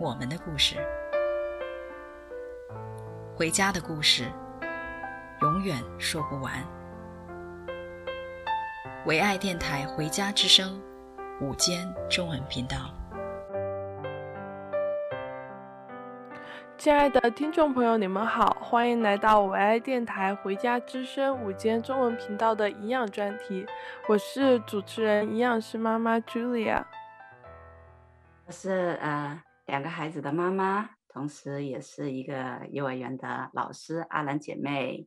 我们的故事，回家的故事，永远说不完。唯爱电台《回家之声》午间中文频道，亲爱的听众朋友，你们好，欢迎来到唯爱电台《回家之声》午间中文频道的营养专题。我是主持人营养师妈妈 Julia，我是呃。两个孩子的妈妈，同时也是一个幼儿园的老师，阿兰姐妹。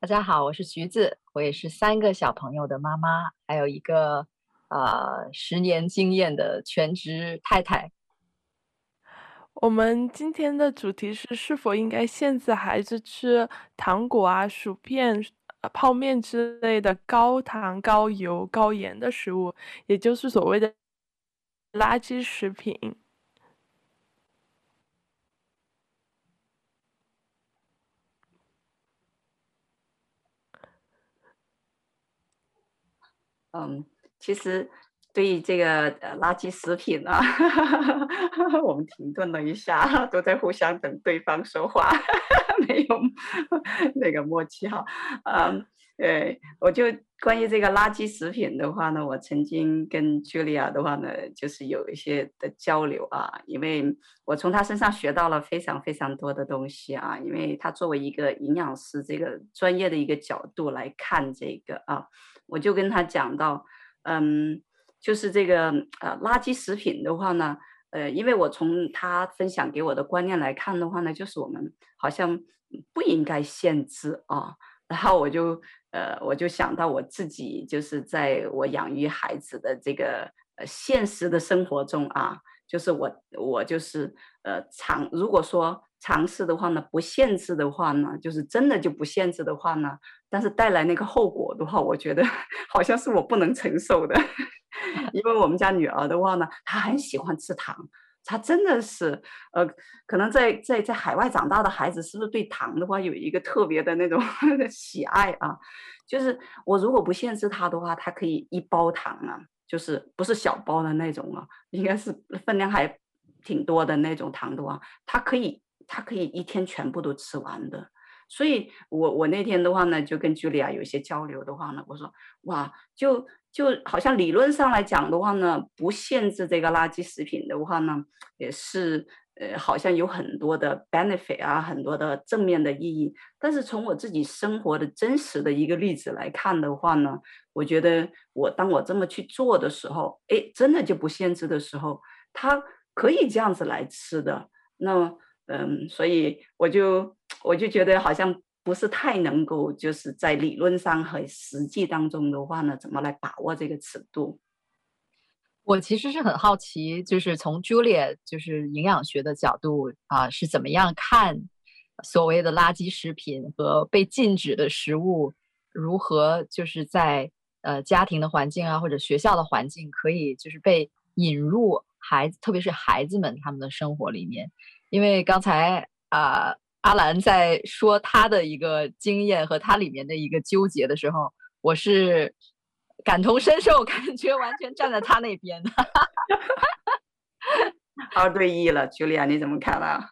大家好，我是橘子，我也是三个小朋友的妈妈，还有一个呃十年经验的全职太太。我们今天的主题是：是否应该限制孩子吃糖果啊、薯片、泡面之类的高糖、高油、高盐的食物，也就是所谓的垃圾食品？嗯，其实对于这个呃垃圾食品啊，我们停顿了一下，都在互相等对方说话，没有 那个默契哈。嗯，对，我就关于这个垃圾食品的话呢，我曾经跟 Julia 的话呢，就是有一些的交流啊，因为我从她身上学到了非常非常多的东西啊，因为她作为一个营养师，这个专业的一个角度来看这个啊。我就跟他讲到，嗯，就是这个呃垃圾食品的话呢，呃，因为我从他分享给我的观念来看的话呢，就是我们好像不应该限制啊。然后我就呃我就想到我自己，就是在我养育孩子的这个呃现实的生活中啊，就是我我就是呃尝如果说。尝试的话呢，不限制的话呢，就是真的就不限制的话呢，但是带来那个后果的话，我觉得 好像是我不能承受的。因为我们家女儿的话呢，她很喜欢吃糖，她真的是呃，可能在在在海外长大的孩子，是不是对糖的话有一个特别的那种 喜爱啊？就是我如果不限制她的话，她可以一包糖啊，就是不是小包的那种啊，应该是分量还挺多的那种糖的话，它可以。它可以一天全部都吃完的，所以我我那天的话呢，就跟茱莉亚有一些交流的话呢，我说哇，就就好像理论上来讲的话呢，不限制这个垃圾食品的话呢，也是呃，好像有很多的 benefit 啊，很多的正面的意义。但是从我自己生活的真实的一个例子来看的话呢，我觉得我当我这么去做的时候，哎，真的就不限制的时候，他可以这样子来吃的，那么。嗯，所以我就我就觉得好像不是太能够，就是在理论上和实际当中的话呢，怎么来把握这个尺度？我其实是很好奇，就是从 Julia 就是营养学的角度啊，是怎么样看所谓的垃圾食品和被禁止的食物，如何就是在呃家庭的环境啊，或者学校的环境，可以就是被引入孩子，特别是孩子们他们的生活里面。因为刚才啊、呃，阿兰在说他的一个经验和他里面的一个纠结的时候，我是感同身受，感觉完全站在他那边。二对一了，Julia，你怎么看啊？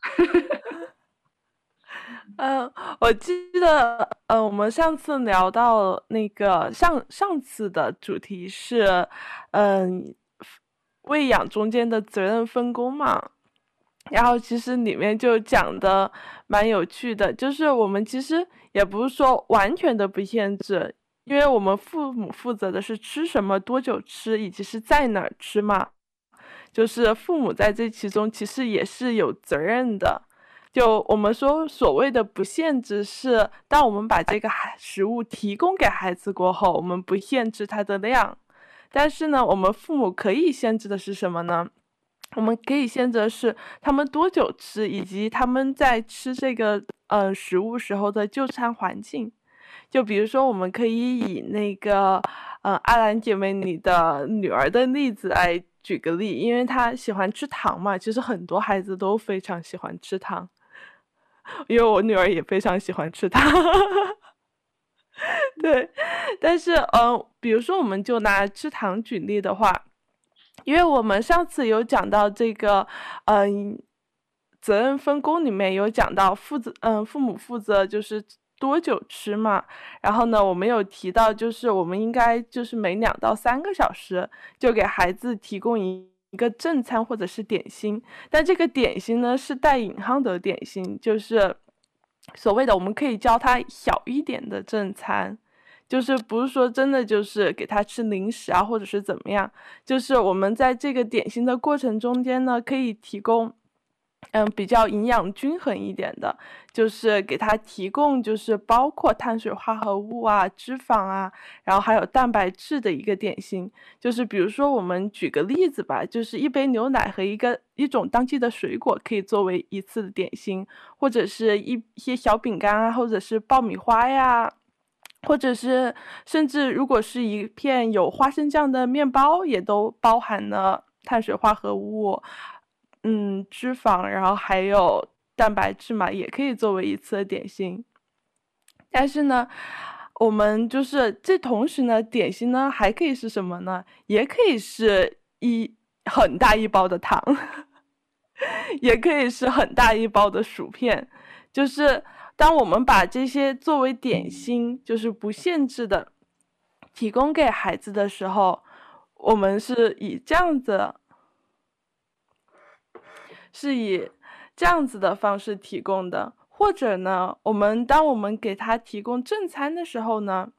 嗯，我记得，嗯、呃，我们上次聊到那个上上次的主题是，嗯，喂养中间的责任分工嘛。然后其实里面就讲的蛮有趣的，就是我们其实也不是说完全的不限制，因为我们父母负责的是吃什么、多久吃，以及是在哪儿吃嘛。就是父母在这其中其实也是有责任的。就我们说所谓的不限制是，当我们把这个孩食物提供给孩子过后，我们不限制它的量。但是呢，我们父母可以限制的是什么呢？我们可以限制的是他们多久吃，以及他们在吃这个呃食物时候的就餐环境。就比如说，我们可以以那个呃阿兰姐妹你的女儿的例子来举个例，因为她喜欢吃糖嘛，其实很多孩子都非常喜欢吃糖，因为我女儿也非常喜欢吃糖。对，但是嗯、比如说我们就拿吃糖举例的话。因为我们上次有讲到这个，嗯，责任分工里面有讲到负责，嗯，父母负责就是多久吃嘛。然后呢，我们有提到就是我们应该就是每两到三个小时就给孩子提供一一个正餐或者是点心。但这个点心呢是带引号的点心，就是所谓的我们可以叫它小一点的正餐。就是不是说真的就是给他吃零食啊，或者是怎么样？就是我们在这个点心的过程中间呢，可以提供，嗯，比较营养均衡一点的，就是给他提供就是包括碳水化合物啊、脂肪啊，然后还有蛋白质的一个点心。就是比如说我们举个例子吧，就是一杯牛奶和一个一种当季的水果可以作为一次的点心，或者是一些小饼干啊，或者是爆米花呀。或者是，甚至如果是一片有花生酱的面包，也都包含了碳水化合物，嗯，脂肪，然后还有蛋白质嘛，也可以作为一次的点心。但是呢，我们就是这同时呢，点心呢还可以是什么呢？也可以是一很大一包的糖，也可以是很大一包的薯片，就是。当我们把这些作为点心，就是不限制的提供给孩子的时候，我们是以这样子，是以这样子的方式提供的。或者呢，我们当我们给他提供正餐的时候呢，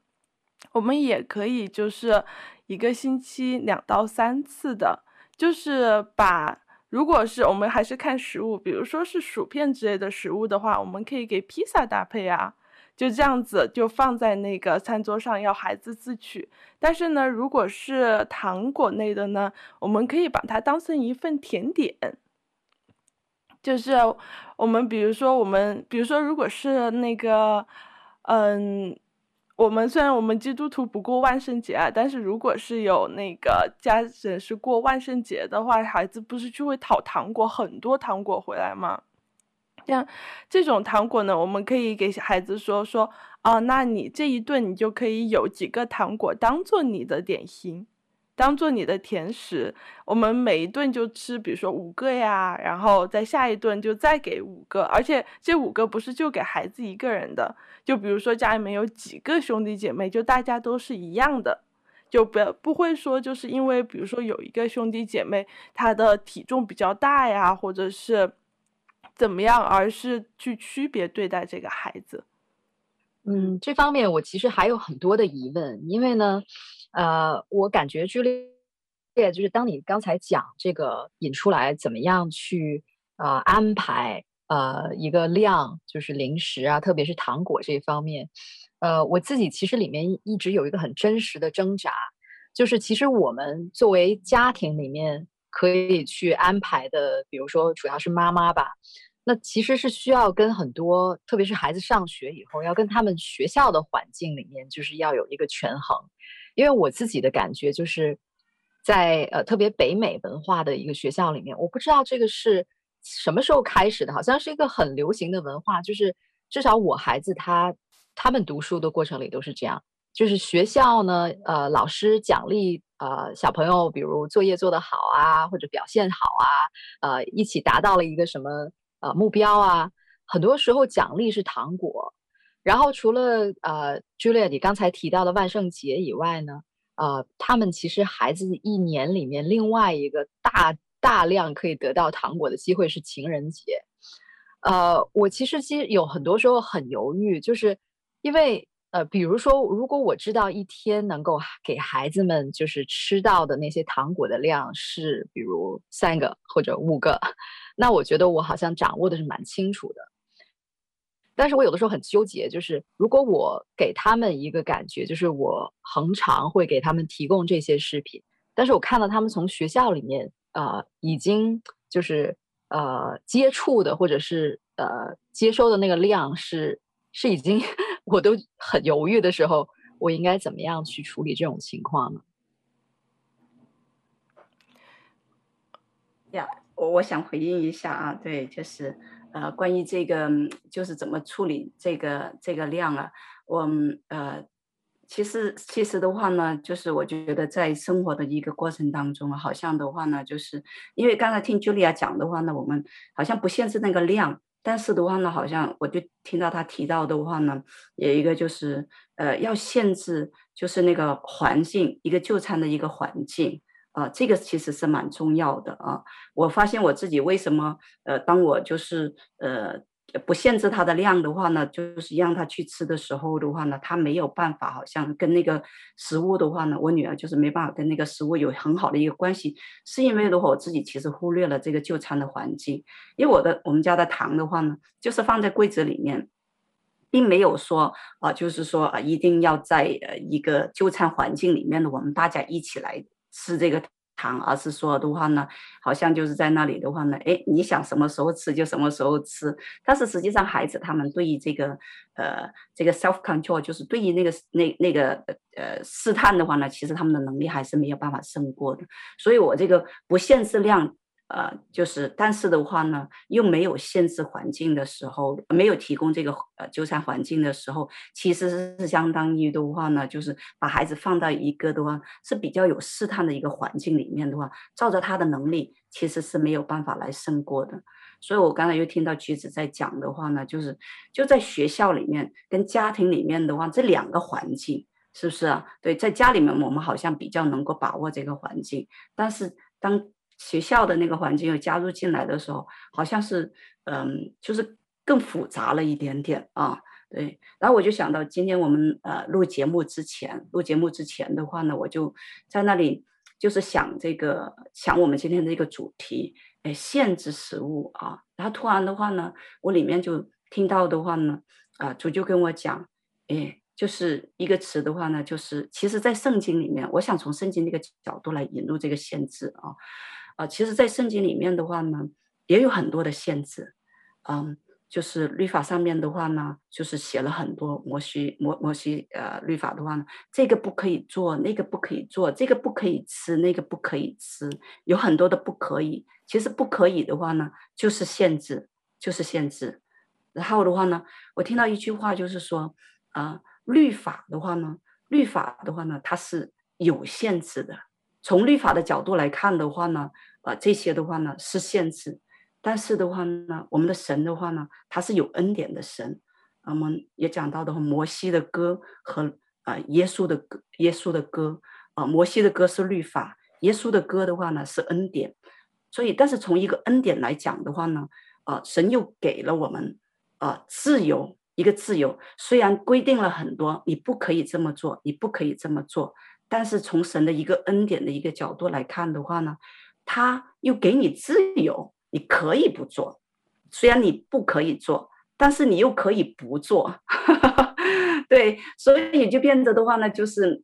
我们也可以就是一个星期两到三次的，就是把。如果是我们还是看食物，比如说是薯片之类的食物的话，我们可以给披萨搭配啊，就这样子就放在那个餐桌上，要孩子自取。但是呢，如果是糖果类的呢，我们可以把它当成一份甜点，就是我们比如说我们比如说如果是那个，嗯。我们虽然我们基督徒不过万圣节啊，但是如果是有那个家人是过万圣节的话，孩子不是就会讨糖果，很多糖果回来吗？像这种糖果呢，我们可以给孩子说说，啊，那你这一顿你就可以有几个糖果当做你的点心。当做你的甜食，我们每一顿就吃，比如说五个呀，然后在下一顿就再给五个，而且这五个不是就给孩子一个人的，就比如说家里面有几个兄弟姐妹，就大家都是一样的，就不要不会说就是因为比如说有一个兄弟姐妹他的体重比较大呀，或者是怎么样，而是去区别对待这个孩子。嗯，这方面我其实还有很多的疑问，因为呢。呃，我感觉剧烈，就是当你刚才讲这个引出来怎么样去呃安排呃一个量，就是零食啊，特别是糖果这一方面，呃，我自己其实里面一直有一个很真实的挣扎，就是其实我们作为家庭里面可以去安排的，比如说主要是妈妈吧，那其实是需要跟很多，特别是孩子上学以后，要跟他们学校的环境里面，就是要有一个权衡。因为我自己的感觉就是在，呃特别北美文化的一个学校里面，我不知道这个是什么时候开始的，好像是一个很流行的文化，就是至少我孩子他他们读书的过程里都是这样，就是学校呢，呃，老师奖励呃小朋友，比如作业做得好啊，或者表现好啊，呃，一起达到了一个什么呃目标啊，很多时候奖励是糖果。然后除了呃，Julia，你刚才提到的万圣节以外呢，呃，他们其实孩子一年里面另外一个大大量可以得到糖果的机会是情人节。呃，我其实其实有很多时候很犹豫，就是因为呃，比如说如果我知道一天能够给孩子们就是吃到的那些糖果的量是比如三个或者五个，那我觉得我好像掌握的是蛮清楚的。但是我有的时候很纠结，就是如果我给他们一个感觉，就是我恒常会给他们提供这些食品，但是我看到他们从学校里面，呃，已经就是呃接触的或者是呃接收的那个量是是已经我都很犹豫的时候，我应该怎么样去处理这种情况呢？呀，我我想回应一下啊，对，就是呃关于这个就是怎么处理这个这个量啊，我呃。其实，其实的话呢，就是我觉得在生活的一个过程当中，好像的话呢，就是因为刚才听 Julia 讲的话呢，我们好像不限制那个量，但是的话呢，好像我就听到他提到的话呢，有一个就是呃要限制，就是那个环境，一个就餐的一个环境啊，这个其实是蛮重要的啊。我发现我自己为什么呃，当我就是呃。不限制它的量的话呢，就是让他去吃的时候的话呢，他没有办法，好像跟那个食物的话呢，我女儿就是没办法跟那个食物有很好的一个关系，是因为的话，我自己其实忽略了这个就餐的环境，因为我的我们家的糖的话呢，就是放在柜子里面，并没有说啊、就是说啊、一定要在呃一个就餐环境里面的，我们大家一起来吃这个。糖，而是说的话呢，好像就是在那里的话呢，哎，你想什么时候吃就什么时候吃。但是实际上，孩子他们对于这个呃这个 self control，就是对于那个那那个呃试探的话呢，其实他们的能力还是没有办法胜过的。所以我这个不限制量。呃，就是，但是的话呢，又没有限制环境的时候，没有提供这个呃就餐环境的时候，其实是相当于的话呢，就是把孩子放到一个的话是比较有试探的一个环境里面的话，照着他的能力，其实是没有办法来胜过的。所以我刚才又听到橘子在讲的话呢，就是就在学校里面跟家庭里面的话，这两个环境是不是啊？对，在家里面我们好像比较能够把握这个环境，但是当学校的那个环境又加入进来的时候，好像是，嗯，就是更复杂了一点点啊。对，然后我就想到今天我们呃录节目之前，录节目之前的话呢，我就在那里就是想这个想我们今天的一个主题，哎，限制食物啊。然后突然的话呢，我里面就听到的话呢，啊，主就跟我讲，哎，就是一个词的话呢，就是其实在圣经里面，我想从圣经那个角度来引入这个限制啊。啊，其实，在圣经里面的话呢，也有很多的限制，嗯，就是律法上面的话呢，就是写了很多摩西摩摩西呃律法的话呢，这个不可以做，那个不可以做，这个不可以吃，那个不可以吃，有很多的不可以。其实不可以的话呢，就是限制，就是限制。然后的话呢，我听到一句话，就是说，啊，律法的话呢，律法的话呢，它是有限制的。从律法的角度来看的话呢，呃，这些的话呢是限制，但是的话呢，我们的神的话呢，他是有恩典的神。我们也讲到的话，摩西的歌和呃耶稣的歌，耶稣的歌，啊、呃，摩西的歌是律法，耶稣的歌的话呢是恩典。所以，但是从一个恩典来讲的话呢，啊、呃，神又给了我们啊、呃、自由，一个自由，虽然规定了很多，你不可以这么做，你不可以这么做。但是从神的一个恩典的一个角度来看的话呢，他又给你自由，你可以不做，虽然你不可以做，但是你又可以不做，对，所以就变得的话呢，就是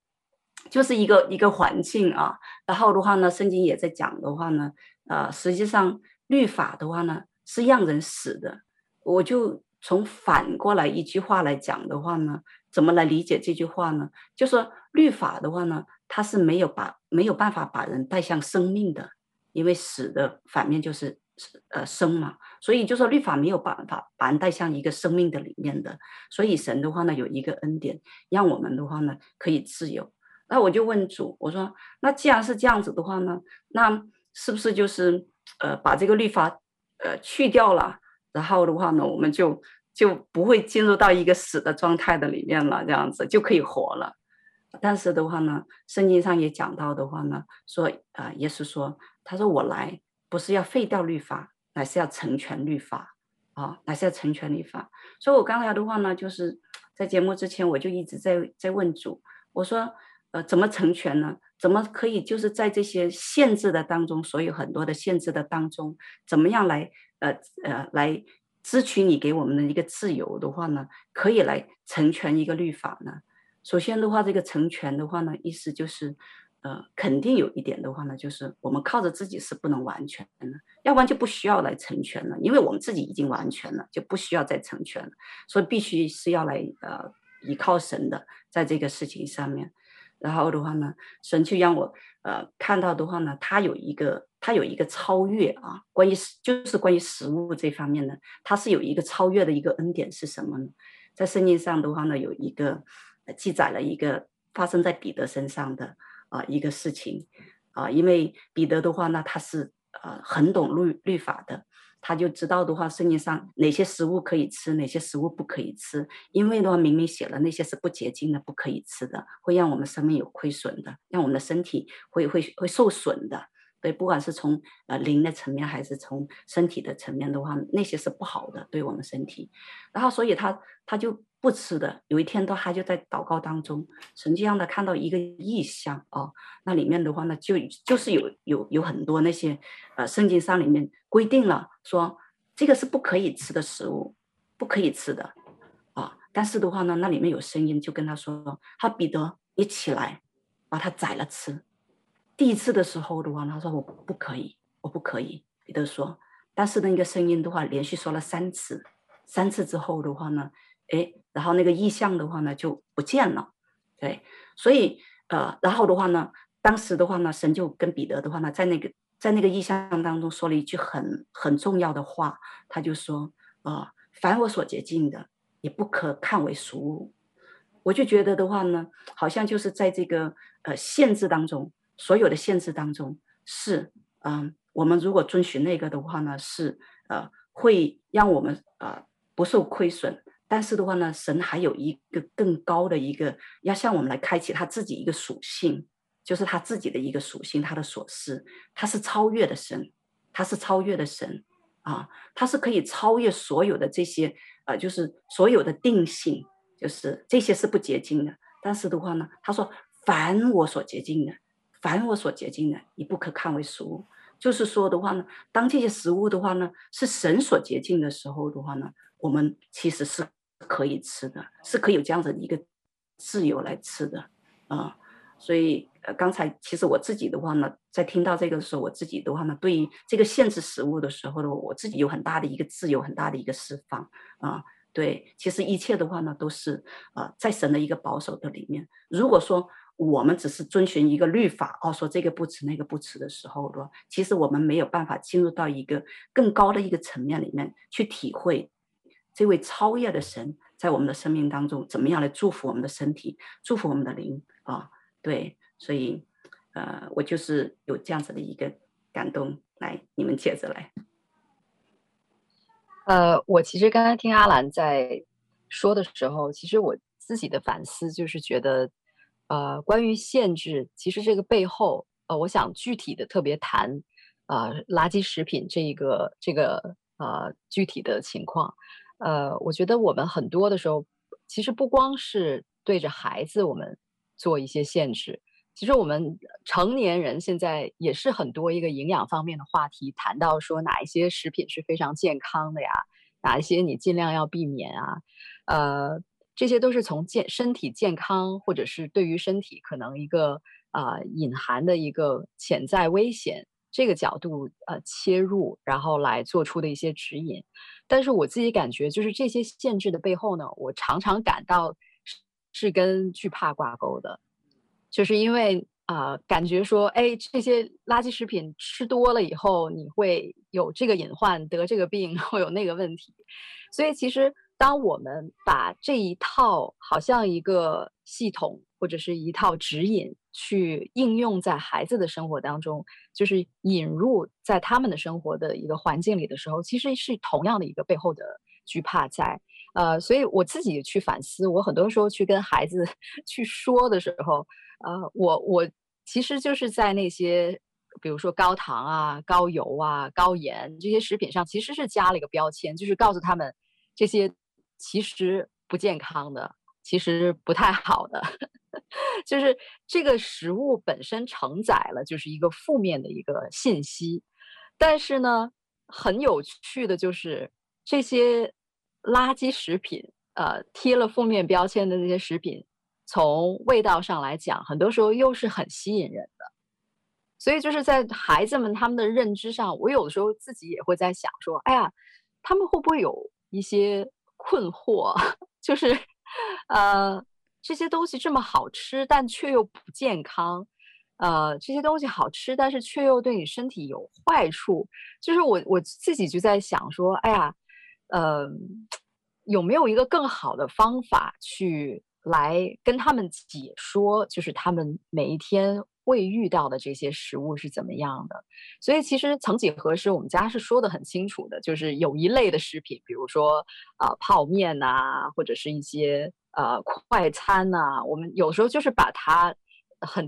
就是一个一个环境啊。然后的话呢，圣经也在讲的话呢，呃，实际上律法的话呢是让人死的。我就从反过来一句话来讲的话呢。怎么来理解这句话呢？就说律法的话呢，它是没有把没有办法把人带向生命的，因为死的反面就是呃生嘛，所以就说律法没有办法把人带向一个生命的里面的。所以神的话呢，有一个恩典，让我们的话呢可以自由。那我就问主，我说那既然是这样子的话呢，那是不是就是呃把这个律法呃去掉了，然后的话呢，我们就。就不会进入到一个死的状态的里面了，这样子就可以活了。但是的话呢，圣经上也讲到的话呢，说啊、耶稣说，他说我来不是要废掉律法，乃是要成全律法啊，乃是要成全律法。所以我刚才的话呢，就是在节目之前我就一直在在问主，我说呃，怎么成全呢？怎么可以就是在这些限制的当中，所有很多的限制的当中，怎么样来呃呃来？支取你给我们的一个自由的话呢，可以来成全一个律法呢。首先的话，这个成全的话呢，意思就是，呃，肯定有一点的话呢，就是我们靠着自己是不能完全的，要不然就不需要来成全了，因为我们自己已经完全了，就不需要再成全了，所以必须是要来呃依靠神的，在这个事情上面。然后的话呢，神就让我呃看到的话呢，他有一个他有一个超越啊，关于就是关于食物这方面呢，他是有一个超越的一个恩典是什么呢？在圣经上的话呢，有一个记载了一个发生在彼得身上的啊、一个事情啊，因为彼得的话呢，他是呃很懂律律法的。他就知道的话，圣经上哪些食物可以吃，哪些食物不可以吃。因为的话，明明写了那些是不洁净的，不可以吃的，会让我们生命有亏损的，让我们的身体会会会受损的。对，不管是从呃灵的层面，还是从身体的层面的话，那些是不好的，对我们身体。然后，所以他他就不吃的。有一天，他就在祷告当中，神就让他看到一个异象哦，那里面的话呢，就就是有有有很多那些呃圣经上里面规定了。说这个是不可以吃的食物，不可以吃的啊！但是的话呢，那里面有声音就跟他说：“他彼得，你起来，把它宰了吃。”第一次的时候的话，他说：“我不可以，我不可以。”彼得说：“但是那个声音的话，连续说了三次，三次之后的话呢，哎，然后那个意象的话呢就不见了。对，所以呃，然后的话呢，当时的话呢，神就跟彼得的话呢，在那个。在那个意象当中说了一句很很重要的话，他就说：“啊、呃，凡我所洁净的，也不可看为俗物。”我就觉得的话呢，好像就是在这个呃限制当中，所有的限制当中是，嗯、我们如果遵循那个的话呢，是呃会让我们呃不受亏损。但是的话呢，神还有一个更高的一个，要向我们来开启他自己一个属性。就是他自己的一个属性，他的所思，他是超越的神，他是超越的神啊，他是可以超越所有的这些呃，就是所有的定性，就是这些是不洁净的。但是的话呢，他说凡我所洁净的，凡我所洁净的，你不可看为俗物。就是说的话呢，当这些食物的话呢，是神所洁净的时候的话呢，我们其实是可以吃的，是可以有这样子一个自由来吃的啊。所以，呃，刚才其实我自己的话呢，在听到这个的时候，我自己的话呢，对于这个限制食物的时候呢，我自己有很大的一个自由，很大的一个释放啊。对，其实一切的话呢，都是啊，在神的一个保守的里面。如果说我们只是遵循一个律法，哦，说这个不吃，那个不吃的时候的话，其实我们没有办法进入到一个更高的一个层面里面去体会这位超越的神在我们的生命当中怎么样来祝福我们的身体，祝福我们的灵啊。对，所以，呃，我就是有这样子的一个感动，来，你们接着来。呃，我其实刚才听阿兰在说的时候，其实我自己的反思就是觉得，呃，关于限制，其实这个背后，呃，我想具体的特别谈，呃，垃圾食品这一个这个呃具体的情况，呃，我觉得我们很多的时候，其实不光是对着孩子，我们。做一些限制，其实我们成年人现在也是很多一个营养方面的话题，谈到说哪一些食品是非常健康的呀，哪一些你尽量要避免啊，呃，这些都是从健身体健康或者是对于身体可能一个啊、呃、隐含的一个潜在危险这个角度呃切入，然后来做出的一些指引。但是我自己感觉，就是这些限制的背后呢，我常常感到。是是跟惧怕挂钩的，就是因为啊、感觉说，哎，这些垃圾食品吃多了以后，你会有这个隐患，得这个病，会有那个问题。所以，其实当我们把这一套好像一个系统或者是一套指引去应用在孩子的生活当中，就是引入在他们的生活的一个环境里的时候，其实是同样的一个背后的惧怕在。呃，所以我自己去反思，我很多时候去跟孩子 去说的时候，呃，我我其实就是在那些，比如说高糖啊、高油啊、高盐这些食品上，其实是加了一个标签，就是告诉他们这些其实不健康的，其实不太好的，就是这个食物本身承载了就是一个负面的一个信息，但是呢，很有趣的就是这些。垃圾食品，呃，贴了负面标签的那些食品，从味道上来讲，很多时候又是很吸引人的。所以就是在孩子们他们的认知上，我有的时候自己也会在想说，哎呀，他们会不会有一些困惑？就是，呃，这些东西这么好吃，但却又不健康。呃，这些东西好吃，但是却又对你身体有坏处。就是我我自己就在想说，哎呀，呃，有没有一个更好的方法去来跟他们解说，就是他们每一天会遇到的这些食物是怎么样的？所以其实曾几何时，我们家是说得很清楚的，就是有一类的食品，比如说啊、呃、泡面呐、或者是一些呃快餐呐、我们有时候就是把它很。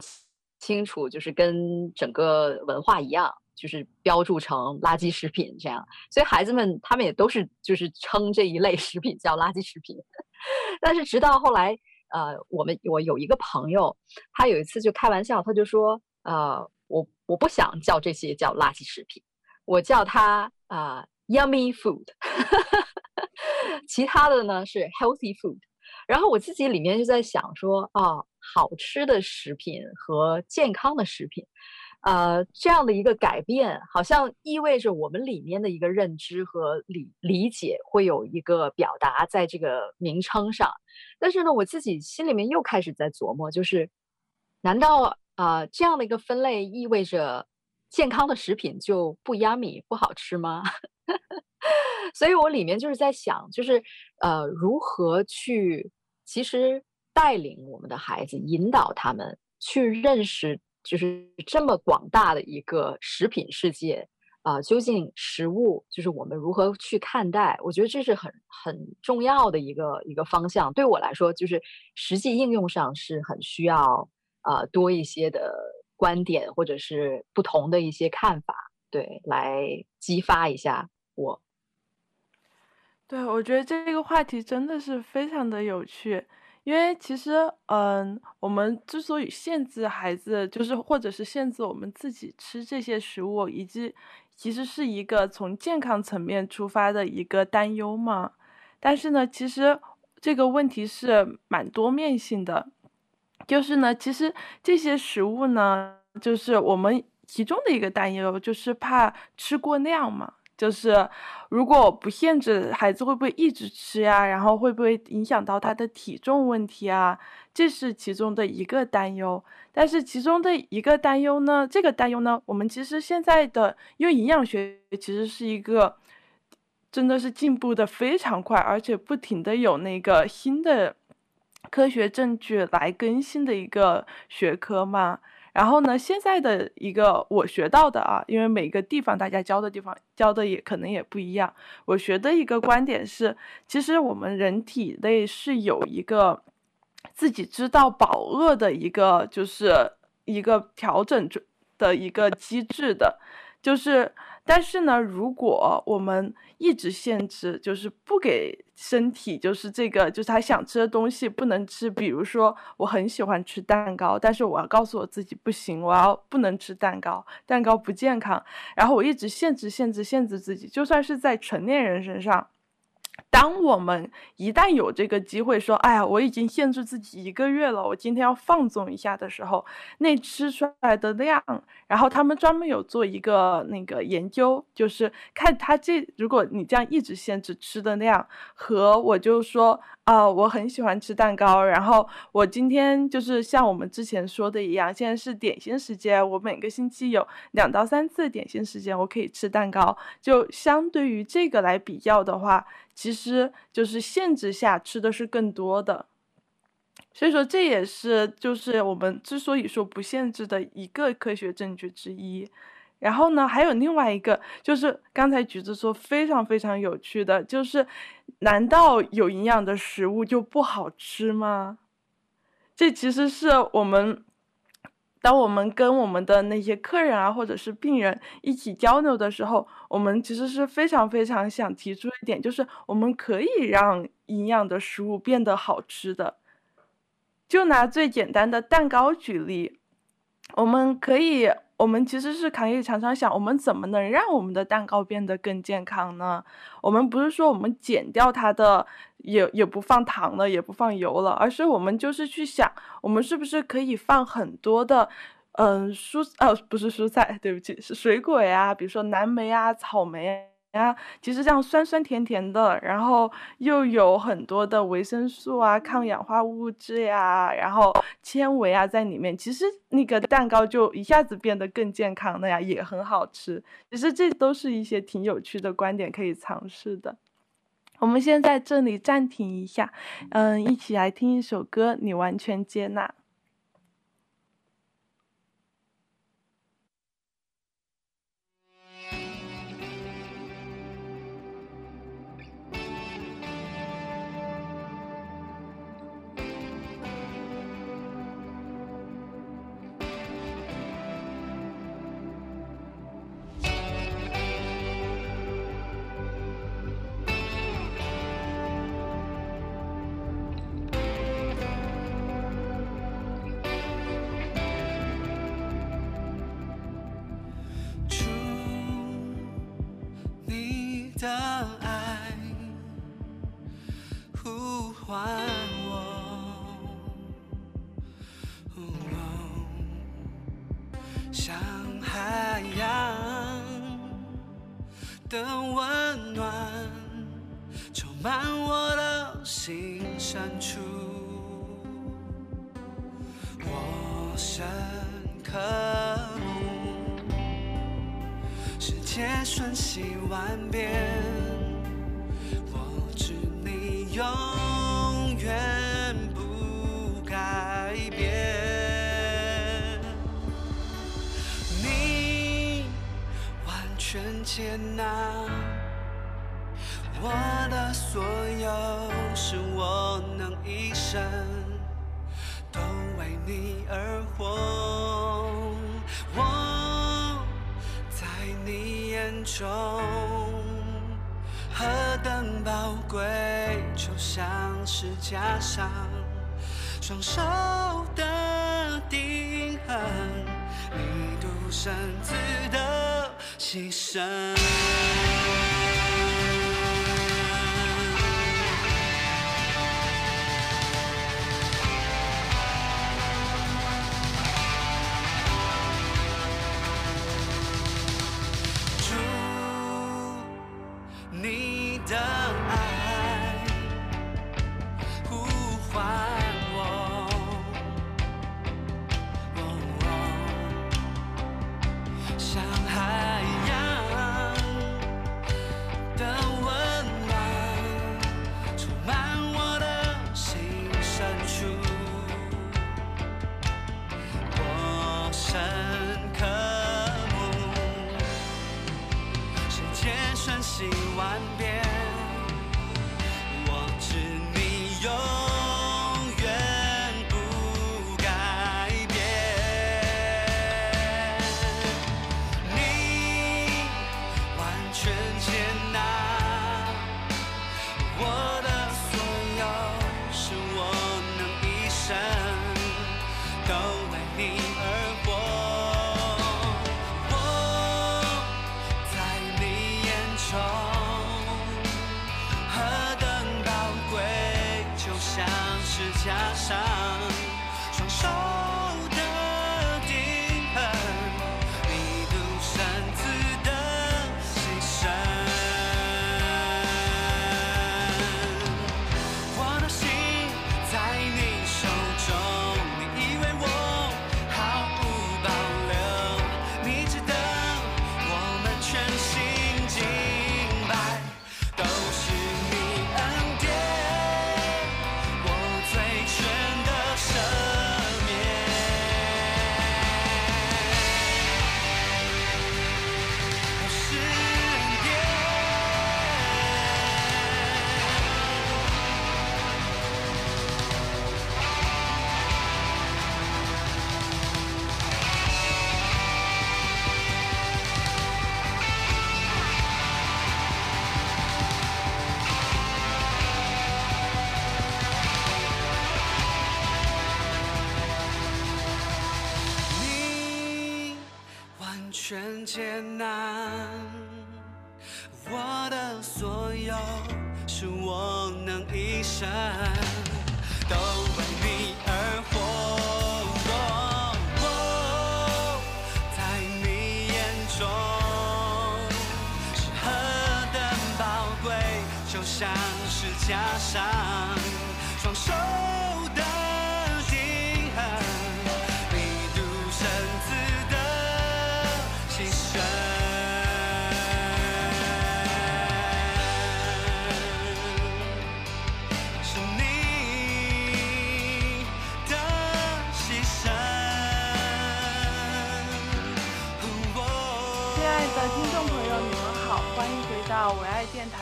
清楚，就是跟整个文化一样，就是标注成垃圾食品这样，所以孩子们他们也都是就是称这一类食品叫垃圾食品。但是直到后来，呃，我们我有一个朋友，他有一次就开玩笑，他就说，呃，我我不想叫这些叫垃圾食品，我叫它啊、呃、yummy food，其他的呢是 healthy food。然后我自己里面就在想说，啊。好吃的食品和健康的食品，呃，这样的一个改变，好像意味着我们里面的一个认知和理理解会有一个表达在这个名称上。但是呢，我自己心里面又开始在琢磨，就是，难道啊、呃，这样的一个分类意味着健康的食品就不 yummy 不好吃吗？所以我里面就是在想，就是呃，如何去其实。带领我们的孩子，引导他们去认识，就是这么广大的一个食品世界啊，究竟食物就是我们如何去看待？我觉得这是很很重要的一个一个方向。对我来说，就是实际应用上是很需要呃多一些的观点，或者是不同的一些看法，对，来激发一下我。对，我觉得这个话题真的是非常的有趣。因为其实，嗯，我们之所以限制孩子，就是或者是限制我们自己吃这些食物，以及其实是一个从健康层面出发的一个担忧嘛。但是呢，其实这个问题是蛮多面性的，就是呢，其实这些食物呢，就是我们其中的一个担忧，就是怕吃过量嘛。就是，如果不限制，孩子会不会一直吃呀？然后会不会影响到他的体重问题啊？这是其中的一个担忧。但是其中的一个担忧呢，这个担忧呢，我们其实现在的，因为营养学其实是一个，真的是进步的非常快，而且不停的有那个新的科学证据来更新的一个学科嘛。然后呢，现在的一个我学到的啊，因为每个地方大家教的地方教的也可能也不一样。我学的一个观点是，其实我们人体内是有一个自己知道饱饿的一个，就是一个调整的一个机制的。就是，但是呢，如果我们一直限制，就是不给身体，就是这个，就是他想吃的东西不能吃。比如说，我很喜欢吃蛋糕，但是我要告诉我自己不行，我要不能吃蛋糕，蛋糕不健康。然后我一直限制、限制、限制自己，就算是在成年人身上。当我们一旦有这个机会说，哎呀，我已经限制自己一个月了，我今天要放纵一下的时候，那吃出来的量，然后他们专门有做一个那个研究，就是看他这，如果你这样一直限制吃的量，和我就说。啊、我很喜欢吃蛋糕。然后我今天就是像我们之前说的一样，现在是点心时间，我每个星期有两到三次点心时间，我可以吃蛋糕。就相对于这个来比较的话，其实就是限制下吃的是更多的。所以说这也是就是我们之所以说不限制的一个科学证据之一。然后呢，还有另外一个，就是刚才橘子说非常非常有趣的，就是难道有营养的食物就不好吃吗？这其实是我们，当我们跟我们的那些客人啊，或者是病人一起交流的时候，我们其实是非常非常想提出一点，就是我们可以让营养的食物变得好吃的。就拿最简单的蛋糕举例，我们可以。我们其实是可以常常想，我们怎么能让我们的蛋糕变得更健康呢？我们不是说我们减掉它的，也也不放糖了，也不放油了，而是我们就是去想，我们是不是可以放很多的，嗯，蔬哦不是蔬菜，对不起，是水果呀，比如说蓝莓啊、草莓啊，其实这样酸酸甜甜的，然后又有很多的维生素啊、抗氧化物质呀，然后纤维啊在里面，其实那个蛋糕就一下子变得更健康了呀，也很好吃。其实这都是一些挺有趣的观点可以尝试的。我们先在这里暂停一下，嗯，一起来听一首歌，你完全接纳。的爱呼唤我像海洋的温暖充满我的心深处。我深刻写瞬息万变，我知你永远不改变。你完全接纳我的所有，是我能一生都为你而活。中何等宝贵，就像是加上双手的钉痕，你独生子的。牺牲。艰难。我的所有，是我能一生。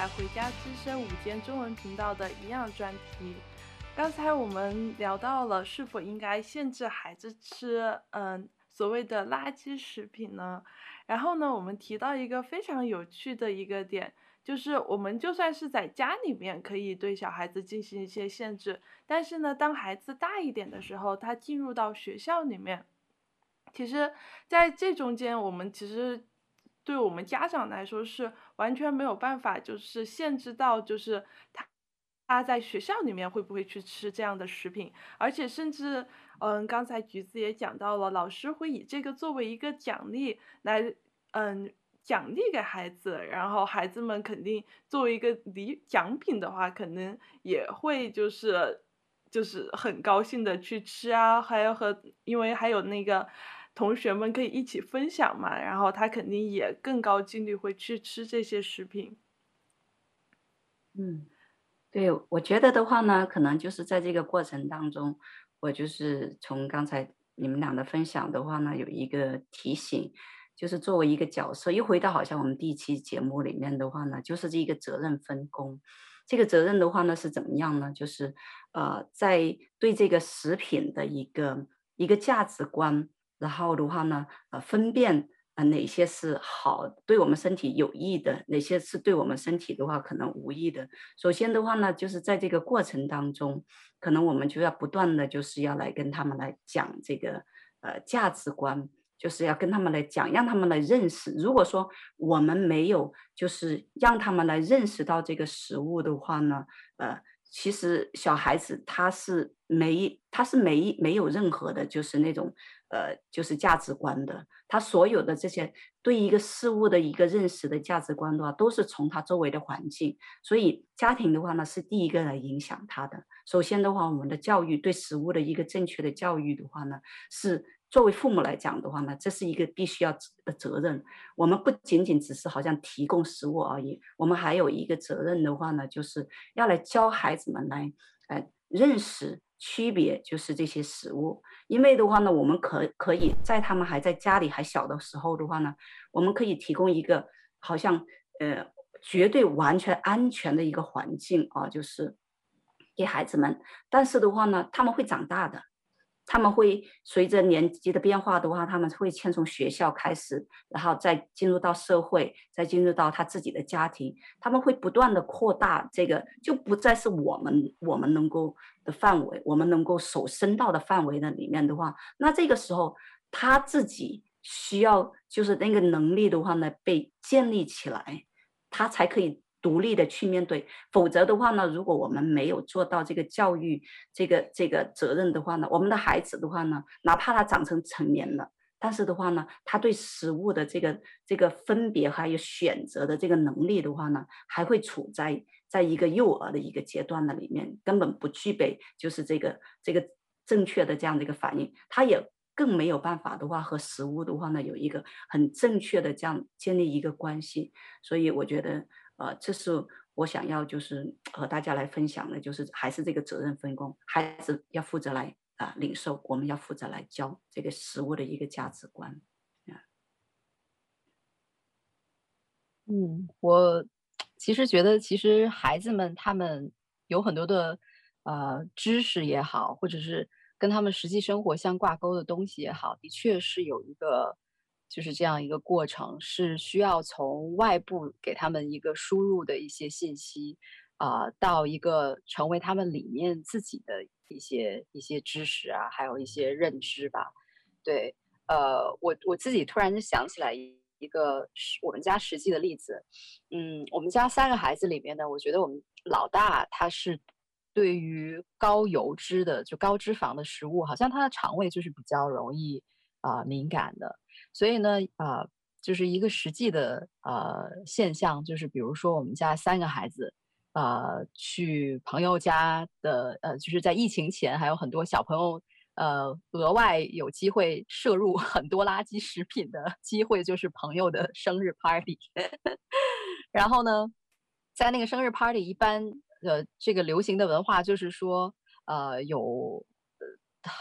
《回家之声》午间中文频道的营养专题。刚才我们聊到了是否应该限制孩子吃，嗯，所谓的垃圾食品呢？然后呢，我们提到一个非常有趣的一个点，就是我们就算是在家里面可以对小孩子进行一些限制，但是呢，当孩子大一点的时候，他进入到学校里面，其实在这中间，我们其实。对我们家长来说是完全没有办法，就是限制到，就是他他在学校里面会不会去吃这样的食品，而且甚至，嗯，刚才橘子也讲到了，老师会以这个作为一个奖励来，嗯，奖励给孩子，然后孩子们肯定作为一个礼奖品的话，可能也会就是就是很高兴的去吃啊，还有和因为还有那个。同学们可以一起分享嘛，然后他肯定也更高几率会去吃这些食品。嗯，对，我觉得的话呢，可能就是在这个过程当中，我就是从刚才你们俩的分享的话呢，有一个提醒，就是作为一个角色，又回到好像我们第一期节目里面的话呢，就是这个责任分工。这个责任的话呢是怎么样呢？就是呃，在对这个食品的一个一个价值观。然后的话呢，呃，分辨呃哪些是好，对我们身体有益的，哪些是对我们身体的话可能无益的。首先的话呢，就是在这个过程当中，可能我们就要不断的就是要来跟他们来讲这个呃价值观，就是要跟他们来讲，让他们来认识。如果说我们没有就是让他们来认识到这个食物的话呢，呃。其实小孩子他是没他是没没有任何的，就是那种呃，就是价值观的。他所有的这些对一个事物的一个认识的价值观的话，都是从他周围的环境。所以家庭的话呢，是第一个来影响他的。首先的话，我们的教育对食物的一个正确的教育的话呢，是。作为父母来讲的话呢，这是一个必须要的责任。我们不仅仅只是好像提供食物而已，我们还有一个责任的话呢，就是要来教孩子们来，呃，认识区别，就是这些食物。因为的话呢，我们可可以在他们还在家里还小的时候的话呢，我们可以提供一个好像呃绝对完全安全的一个环境啊，就是给孩子们。但是的话呢，他们会长大的。他们会随着年纪的变化的话，他们会先从学校开始，然后再进入到社会，再进入到他自己的家庭。他们会不断的扩大这个，就不再是我们我们能够的范围，我们能够手伸到的范围的里面的话，那这个时候他自己需要就是那个能力的话呢，被建立起来，他才可以。独立的去面对，否则的话呢，如果我们没有做到这个教育这个这个责任的话呢，我们的孩子的话呢，哪怕他长成成年了，但是的话呢，他对食物的这个这个分别还有选择的这个能力的话呢，还会处在在一个幼儿的一个阶段的里面，根本不具备就是这个这个正确的这样的一个反应，他也更没有办法的话和食物的话呢，有一个很正确的这样建立一个关系，所以我觉得。呃，这是我想要就是和大家来分享的，就是还是这个责任分工，孩子要负责来啊、呃、领受，我们要负责来教这个食物的一个价值观。嗯，我其实觉得，其实孩子们他们有很多的呃知识也好，或者是跟他们实际生活相挂钩的东西也好，的确是有一个。就是这样一个过程，是需要从外部给他们一个输入的一些信息，啊、到一个成为他们里面自己的一些一些知识啊，还有一些认知吧。对，呃，我我自己突然就想起来一个我们家实际的例子，嗯，我们家三个孩子里面呢，我觉得我们老大他是对于高油脂的就高脂肪的食物，好像他的肠胃就是比较容易啊、敏感的。所以呢，啊、呃，就是一个实际的呃现象，就是比如说我们家三个孩子，呃去朋友家的呃，就是在疫情前还有很多小朋友呃额外有机会摄入 很多垃圾食品的机会，就是朋友的生日 party。然后呢，在那个生日 party，一般呃这个流行的文化就是说呃有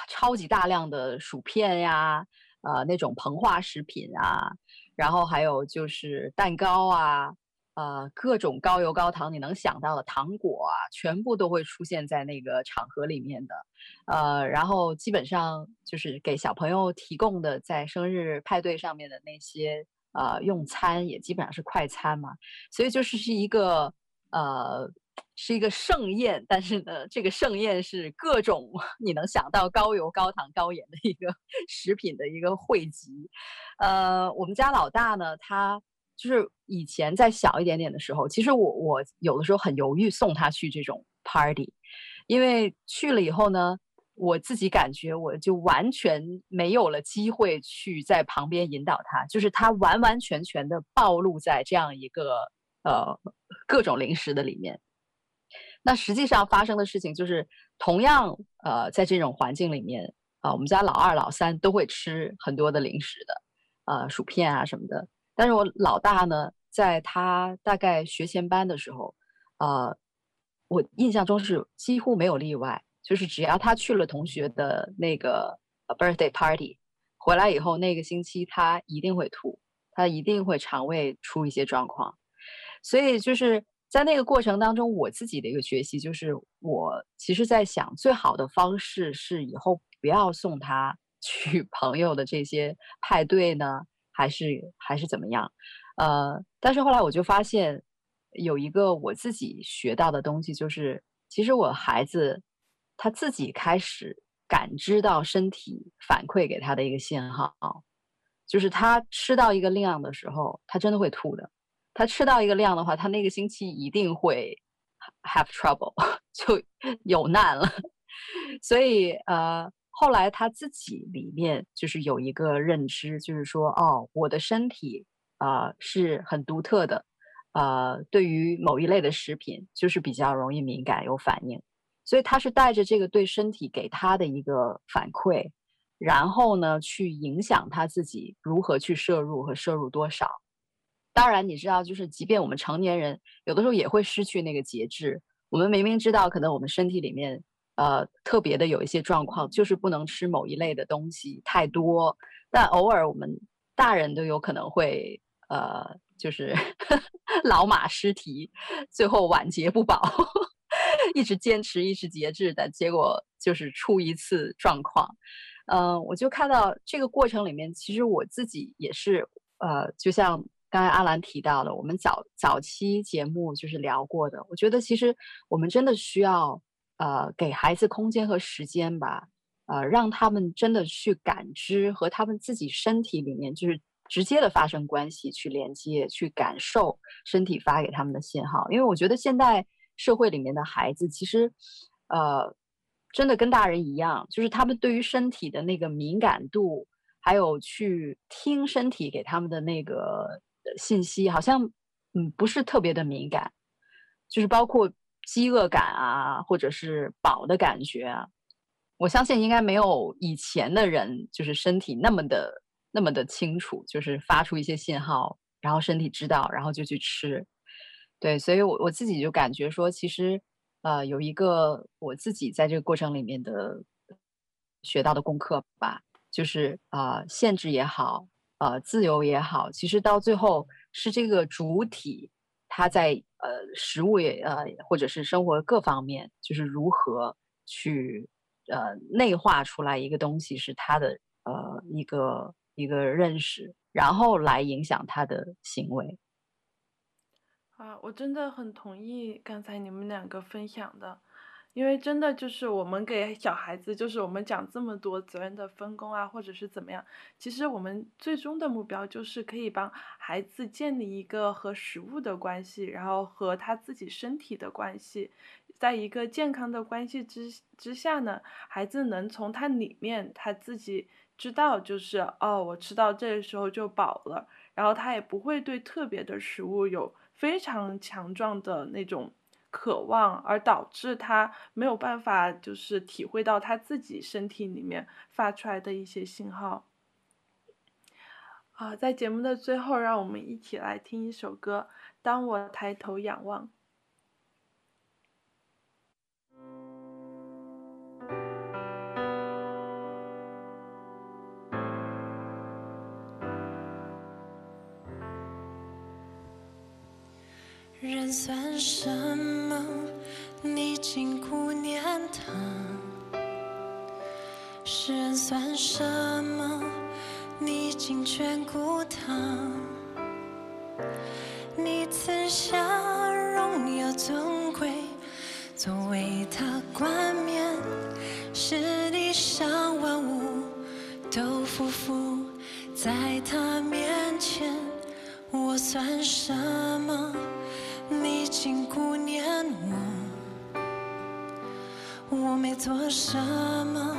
超级大量的薯片呀。呃，那种膨化食品啊，然后还有就是蛋糕啊，呃，各种高油高糖你能想到的糖果啊，全部都会出现在那个场合里面的。呃，然后基本上就是给小朋友提供的在生日派对上面的那些呃用餐，也基本上是快餐嘛，所以就是是一个呃。是一个盛宴，但是呢，这个盛宴是各种你能想到高油、高糖、高盐的一个 食品的一个汇集。呃，我们家老大呢，他就是以前在小一点点的时候，其实我我有的时候很犹豫送他去这种 party，因为去了以后呢，我自己感觉我就完全没有了机会去在旁边引导他，就是他完完全全的暴露在这样一个呃各种零食的里面。那实际上发生的事情就是，同样，呃，在这种环境里面，啊、我们家老二、老三都会吃很多的零食的，呃，薯片啊什么的。但是我老大呢，在他大概学前班的时候，呃，我印象中是几乎没有例外，就是只要他去了同学的那个 birthday party，回来以后那个星期他一定会吐，他一定会肠胃出一些状况，所以就是。在那个过程当中，我自己的一个学习就是，我其实在想，最好的方式是以后不要送他 去朋友的这些派对呢，还是还是怎么样？呃，但是后来我就发现，有一个我自己学到的东西，就是其实我孩子他自己开始感知到身体反馈给他的一个信号，就是他吃到一个量的时候，他真的会吐的。他吃到一个量的话，他那个星期一定会 have trouble，就有难了。所以呃，后来他自己里面就是有一个认知，就是说，哦，我的身体啊、是很独特的，呃，对于某一类的食品就是比较容易敏感有反应。所以他是带着这个对身体给他的一个反馈，然后呢，去影响他自己如何去摄入和摄入多少。当然，你知道，就是即便我们成年人，有的时候也会失去那个节制。我们明明知道，可能我们身体里面，呃，特别的有一些状况，就是不能吃某一类的东西太多。但偶尔我们大人都有可能会，呃，就是 老马失蹄，最后晚节不保，一直坚持，一直节制的结果就是出一次状况。嗯、呃，我就看到这个过程里面，其实我自己也是，呃，就像。刚才阿兰提到的，我们早早期节目就是聊过的。我觉得其实我们真的需要，呃，给孩子空间和时间吧，呃，让他们真的去感知和他们自己身体里面就是直接的发生关系，去连接，去感受身体发给他们的信号。因为我觉得现在社会里面的孩子其实，呃，真的跟大人一样，就是他们对于身体的那个敏感度，还有去听身体给他们的那个。信息好像，嗯，不是特别的敏感，就是包括饥饿感啊，或者是饱的感觉啊。我相信应该没有以前的人，就是身体那么的那么的清楚，就是发出一些信号，然后身体知道，然后就去吃。对，所以我我自己就感觉说，其实，呃，有一个我自己在这个过程里面的学到的功课吧，就是啊，呃，限制也好。呃，自由也好，其实到最后是这个主体，他在呃食物也呃或者是生活各方面，就是如何去呃内化出来一个东西，是他的呃一个一个认识，然后来影响他的行为。啊，我真的很同意刚才你们两个分享的。因为真的就是我们给小孩子，就是我们讲这么多责任的分工啊，或者是怎么样，其实我们最终的目标就是可以帮孩子建立一个和食物的关系，然后和他自己身体的关系，在一个健康的关系之之下呢，孩子能从他里面他自己知道，就是哦，我吃到这个时候就饱了，然后他也不会对特别的食物有非常强壮的那种。渴望，而导致他没有办法就是体会到他自己身体里面发出来的一些信号。啊，在节目的最后，让我们一起来听一首歌，《当我抬头仰望》。人算什么？你竟顾念他；世人算什么？你竟眷顾他。你赐下荣耀尊贵，作为他冠冕，使地上万物都匍匐在他面前。我算什么？你竟顾念我，我没做什么，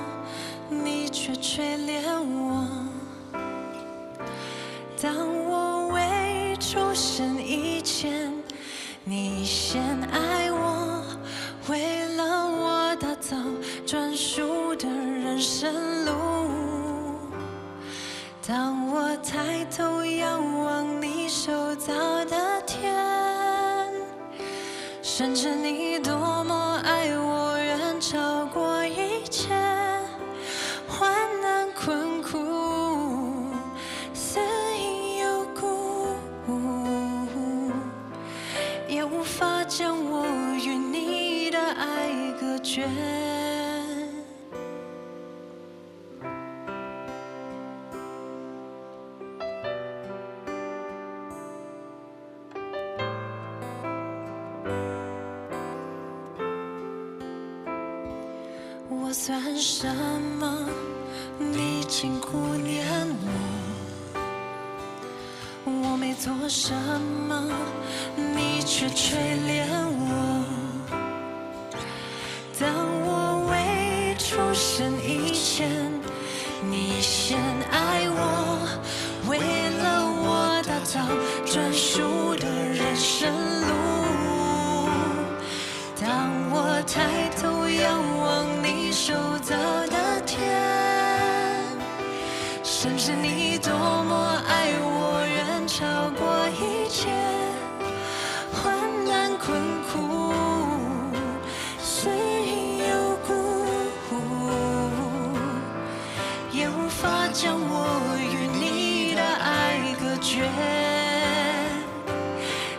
你却垂怜我。当我未出生以前，你先爱我，为了我打造专属的人生路。当我抬头仰望你手造的天。甚至你多么爱我，远超过一切。什么？你竟顾念我，我没做什么，你却垂怜我。当我未出生以前，你先爱我，为了我打造专属的人生将我与你的爱隔绝。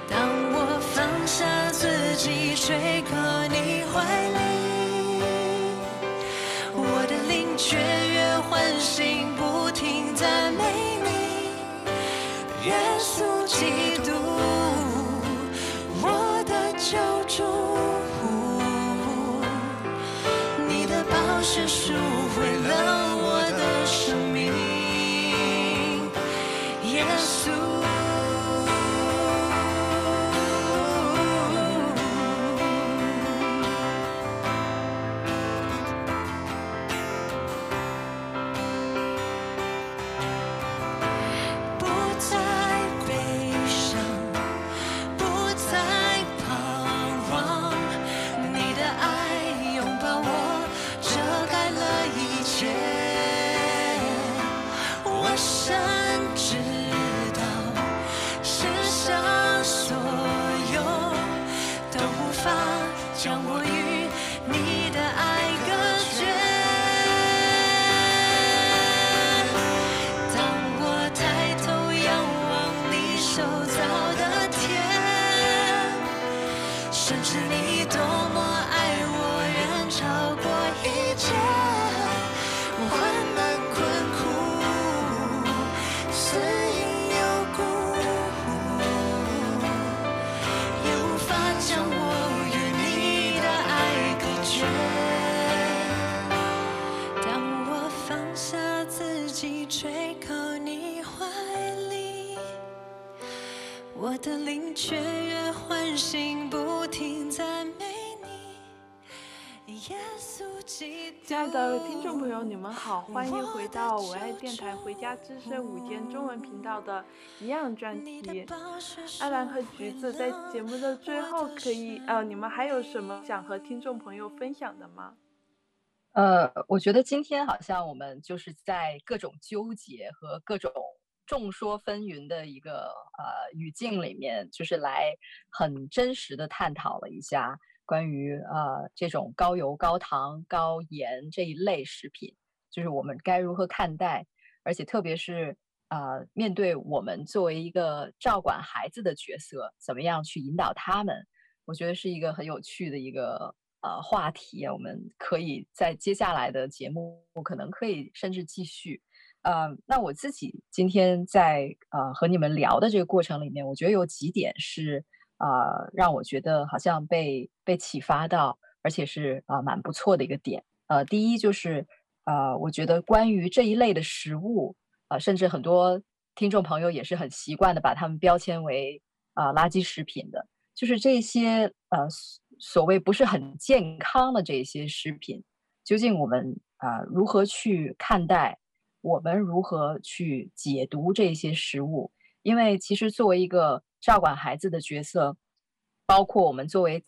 当我放下自己，垂靠你怀里。我的灵却越欢欣，不停赞美你，耶稣基督，我的救主，你的宝血赎我爱电台《回家之声》午间中文频道的营养专题。艾兰和橘子在节目的最后，可以呃，你们还有什么想和听众朋友分享的吗？呃，我觉得今天好像我们就是在各种纠结和各种众说纷纭的一个呃语境里面，就是来很真实的探讨了一下。关于呃这种高油、高糖、高盐这一类食品，就是我们该如何看待，而且特别是呃面对我们作为一个照管孩子的角色，怎么样去引导他们？我觉得是一个很有趣的一个呃话题，我们可以在接下来的节目我可能可以甚至继续。呃，那我自己今天在呃和你们聊的这个过程里面，我觉得有几点是。呃，让我觉得好像被被启发到，而且是啊、呃、蛮不错的一个点。呃，第一就是呃，我觉得关于这一类的食物，啊、甚至很多听众朋友也是很习惯的把它们标签为啊、垃圾食品的，就是这些呃所谓不是很健康的这些食品，究竟我们啊、如何去看待？我们如何去解读这些食物？因为其实作为一个照管孩子的角色，包括我们作为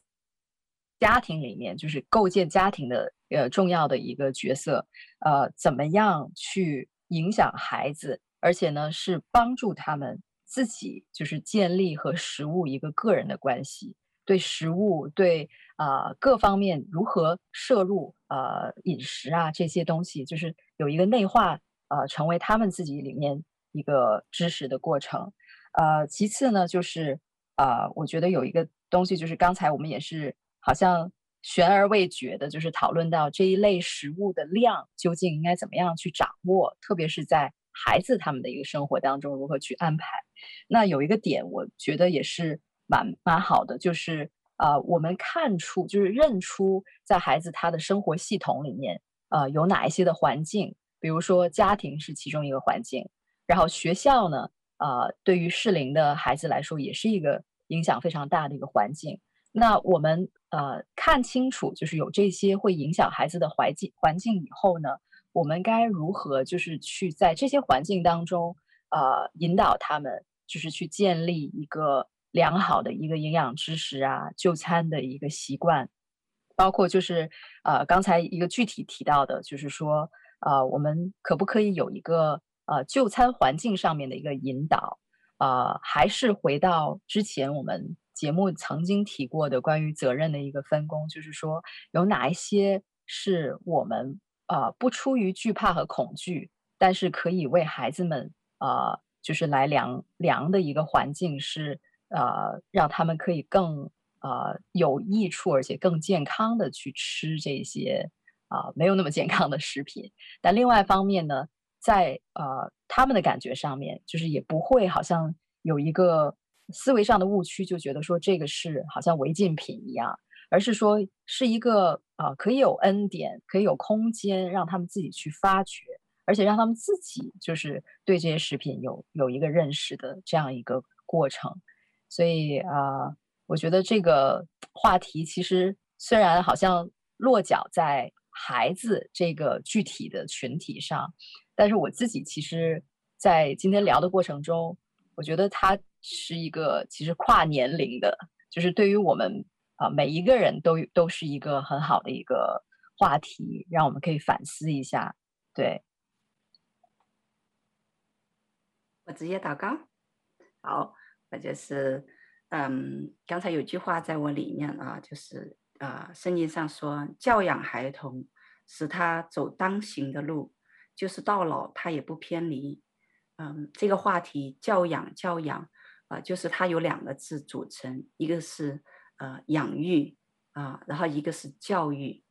家庭里面，就是构建家庭的呃重要的一个角色，呃，怎么样去影响孩子，而且呢是帮助他们自己，就是建立和食物一个个人的关系，对食物对啊、呃、各方面如何摄入呃饮食啊这些东西，就是有一个内化呃成为他们自己里面一个知识的过程。呃，其次呢，就是呃，我觉得有一个东西，就是刚才我们也是好像悬而未决的，就是讨论到这一类食物的量究竟应该怎么样去掌握，特别是在孩子他们的一个生活当中如何去安排。那有一个点，我觉得也是蛮蛮好的，就是呃，我们看出就是认出在孩子他的生活系统里面，呃，有哪一些的环境，比如说家庭是其中一个环境，然后学校呢。呃，对于适龄的孩子来说，也是一个影响非常大的一个环境。那我们呃看清楚，就是有这些会影响孩子的环境环境以后呢，我们该如何就是去在这些环境当中呃引导他们，就是去建立一个良好的一个营养知识啊，就餐的一个习惯，包括就是呃刚才一个具体提到的，就是说呃我们可不可以有一个。呃，就餐环境上面的一个引导，呃，还是回到之前我们节目曾经提过的关于责任的一个分工，就是说有哪一些是我们呃不出于惧怕和恐惧，但是可以为孩子们呃就是来量量的一个环境是呃让他们可以更呃有益处，而且更健康的去吃这些啊、没有那么健康的食品。但另外一方面呢，在呃他们的感觉上面，就是也不会好像有一个思维上的误区，就觉得说这个是好像违禁品一样，而是说是一个啊、可以有恩典，可以有空间让他们自己去发掘，而且让他们自己就是对这些食品有有一个认识的这样一个过程。所以啊、我觉得这个话题其实虽然好像落脚在孩子这个具体的群体上。但是我自己其实，在今天聊的过程中，我觉得它是一个其实跨年龄的，就是对于我们啊每一个人都都是一个很好的一个话题，让我们可以反思一下。对，我直接祷告。好，那就是嗯，刚才有句话在我里面啊，就是啊，圣经上说，教养孩童，使他走当行的路。就是到老他也不偏离，嗯，这个话题教养教养啊、就是它有两个字组成，一个是呃养育啊、然后一个是教育，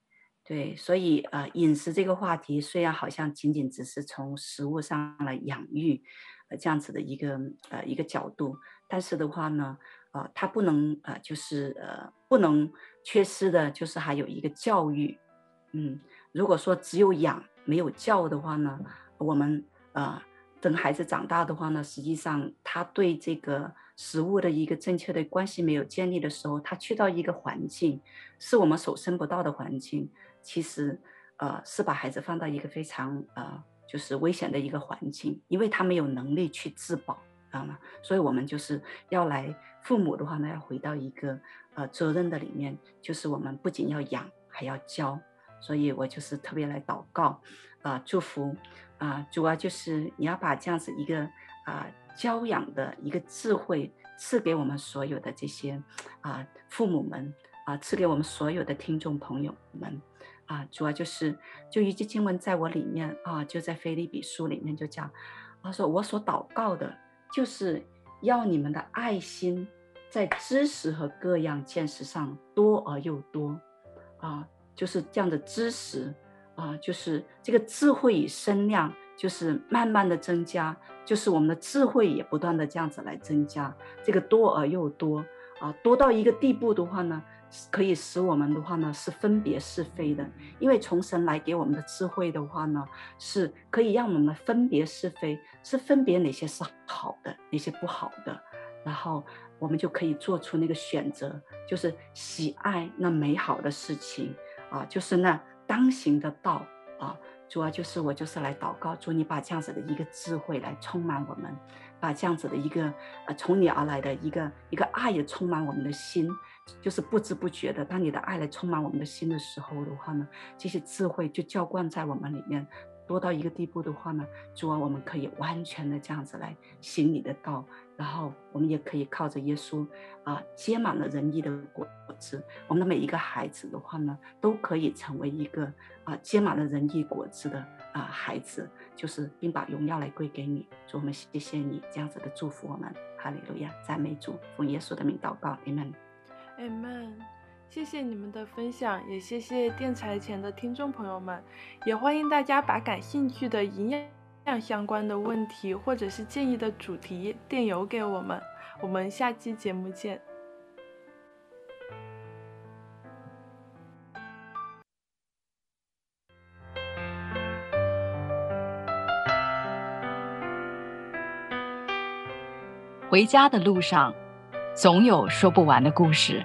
对，所以呃饮食这个话题虽然好像仅仅只是从食物上来养育呃这样子的一个呃一个角度，但是的话呢，呃它不能呃就是呃不能缺失的，就是还有一个教育，嗯，如果说只有养。没有教的话呢，我们呃等孩子长大的话呢，实际上他对这个食物的一个正确的关系没有建立的时候，他去到一个环境是我们手伸不到的环境，其实呃是把孩子放到一个非常呃就是危险的一个环境，因为他没有能力去自保，知道吗？所以我们就是要来父母的话呢，要回到一个呃责任的里面，就是我们不仅要养，还要教。所以我就是特别来祷告，啊、祝福，啊、主要就是你要把这样子一个啊、教养的一个智慧赐给我们所有的这些啊、父母们，啊、赐给我们所有的听众朋友们，啊、主要就是就一句经文在我里面啊、就在腓立比书里面就讲，他说我所祷告的就是要你们的爱心在知识和各样见识上多而又多，啊、就是这样的知识啊、就是这个智慧与声量，就是慢慢的增加，就是我们的智慧也不断的这样子来增加，这个多而又多。啊、多到一个地步的话呢，可以使我们的话呢是分别是非的，因为从神来给我们的智慧的话呢，是可以让我们分别是非，是分别哪些是好的，哪些不好的，然后我们就可以做出那个选择，就是喜爱那美好的事情。啊，就是那当行的道啊，主要就是我就是来祷告，主你把这样子的一个智慧来充满我们，把这样子的一个呃从你而来的一个一个爱也充满我们的心，就是不知不觉的，当你的爱来充满我们的心的时候的话呢，这些智慧就浇灌在我们里面。多到一个地步的话呢，主啊，我们可以完全的这样子来行你的道，然后我们也可以靠着耶稣啊，结满了仁义的果子。我们的每一个孩子的话呢，都可以成为一个啊结满了仁义果子的啊孩子，就是并把荣耀来归给你。主，我们谢谢你这样子的祝福我们，哈利路亚，赞美主，奉耶稣的名祷告，Amen，Amen。谢谢你们的分享，也谢谢电台前的听众朋友们，也欢迎大家把感兴趣的营养相关的问题或者是建议的主题电邮给我们，我们下期节目见。回家的路上，总有说不完的故事。